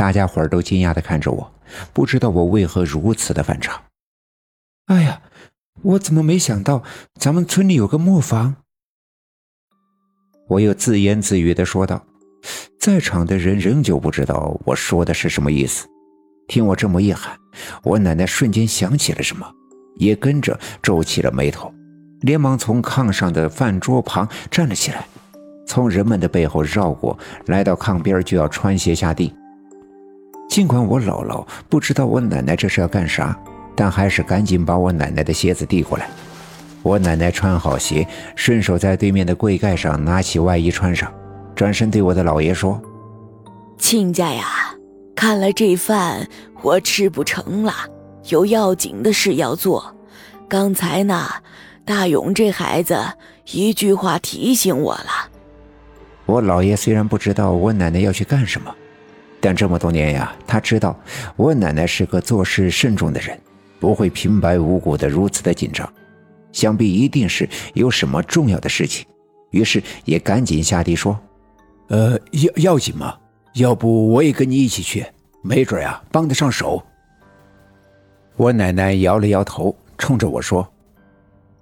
大家伙儿都惊讶的看着我，不知道我为何如此的反常。哎呀，我怎么没想到咱们村里有个磨坊？我又自言自语的说道。在场的人仍旧不知道我说的是什么意思。听我这么一喊，我奶奶瞬间想起了什么，也跟着皱起了眉头，连忙从炕上的饭桌旁站了起来，从人们的背后绕过来到炕边，就要穿鞋下地。尽管我姥姥不知道我奶奶这是要干啥，但还是赶紧把我奶奶的鞋子递过来。我奶奶穿好鞋，顺手在对面的柜盖上拿起外衣穿上，转身对我的姥爷说：“亲家呀，看来这饭我吃不成了，有要紧的事要做。刚才呢，大勇这孩子一句话提醒我了。”我姥爷虽然不知道我奶奶要去干什么。但这么多年呀，他知道我奶奶是个做事慎重的人，不会平白无故的如此的紧张，想必一定是有什么重要的事情，于是也赶紧下地说：“呃，要要紧吗？要不我也跟你一起去，没准呀帮得上手。”我奶奶摇了摇头，冲着我说：“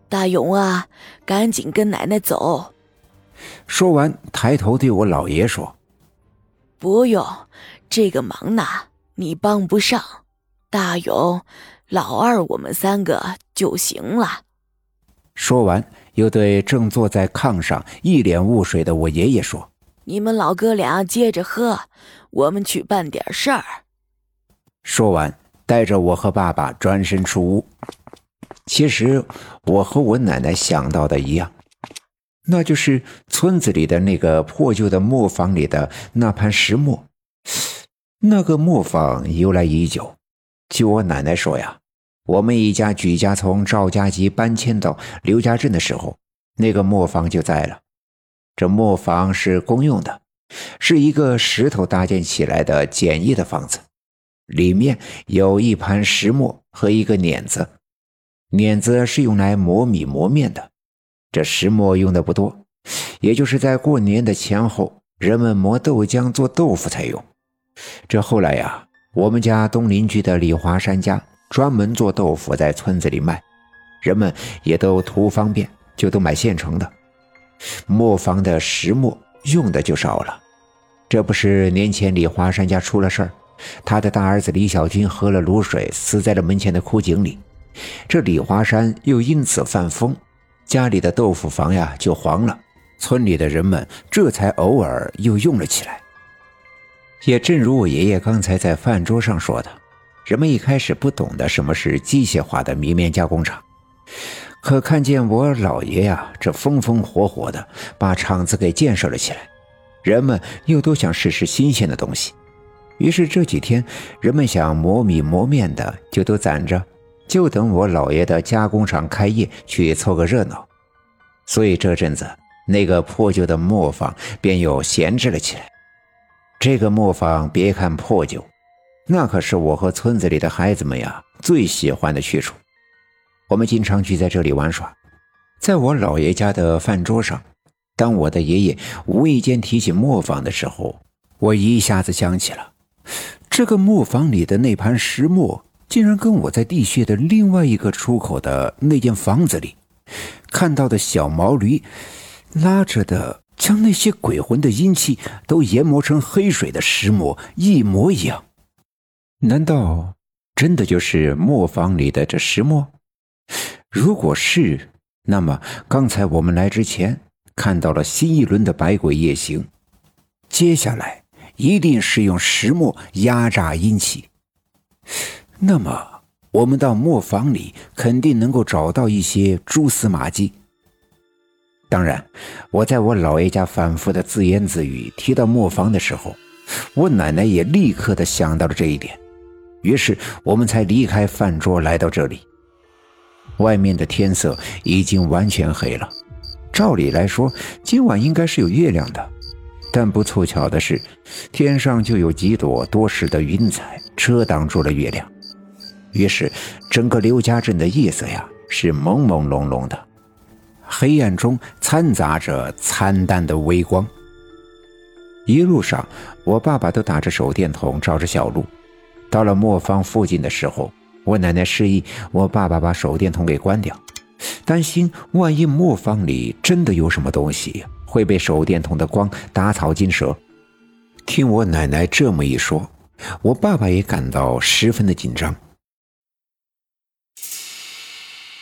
大勇啊，赶紧跟奶奶走。”说完，抬头对我姥爷说。不用，这个忙呢，你帮不上。大勇、老二，我们三个就行了。说完，又对正坐在炕上一脸雾水的我爷爷说：“你们老哥俩接着喝，我们去办点事儿。”说完，带着我和爸爸转身出屋。其实，我和我奶奶想到的一样。那就是村子里的那个破旧的磨坊里的那盘石磨。那个磨坊由来已久，据我奶奶说呀，我们一家举家从赵家集搬迁到刘家镇的时候，那个磨坊就在了。这磨坊是公用的，是一个石头搭建起来的简易的房子，里面有一盘石磨和一个碾子，碾子是用来磨米磨面的。这石磨用的不多，也就是在过年的前后，人们磨豆浆做豆腐才用。这后来呀，我们家东邻居的李华山家专门做豆腐，在村子里卖，人们也都图方便，就都买现成的。磨坊的石磨用的就少了。这不是年前李华山家出了事儿，他的大儿子李小军喝了卤水，死在了门前的枯井里。这李华山又因此犯疯。家里的豆腐房呀就黄了，村里的人们这才偶尔又用了起来。也正如我爷爷刚才在饭桌上说的，人们一开始不懂得什么是机械化的米面加工厂，可看见我姥爷呀这风风火火的把厂子给建设了起来，人们又都想试试新鲜的东西，于是这几天人们想磨米磨面的就都攒着。就等我姥爷的加工厂开业去凑个热闹，所以这阵子那个破旧的磨坊便又闲置了起来。这个磨坊别看破旧，那可是我和村子里的孩子们呀最喜欢的去处。我们经常聚在这里玩耍。在我姥爷家的饭桌上，当我的爷爷无意间提起磨坊的时候，我一下子想起了这个磨坊里的那盘石磨。竟然跟我在地穴的另外一个出口的那间房子里看到的小毛驴拉着的，将那些鬼魂的阴气都研磨成黑水的石磨一模一样。难道真的就是磨坊里的这石磨？如果是，那么刚才我们来之前看到了新一轮的百鬼夜行，接下来一定是用石磨压榨阴气。那么，我们到磨坊里肯定能够找到一些蛛丝马迹。当然，我在我姥爷家反复的自言自语提到磨坊的时候，我奶奶也立刻的想到了这一点。于是，我们才离开饭桌来到这里。外面的天色已经完全黑了，照理来说，今晚应该是有月亮的，但不凑巧的是，天上就有几朵多事的云彩遮挡住了月亮。于是，整个刘家镇的夜色呀是朦朦胧胧的，黑暗中掺杂着惨淡的微光。一路上，我爸爸都打着手电筒照着小路。到了磨坊附近的时候，我奶奶示意我爸爸把手电筒给关掉，担心万一磨坊里真的有什么东西，会被手电筒的光打草惊蛇。听我奶奶这么一说，我爸爸也感到十分的紧张。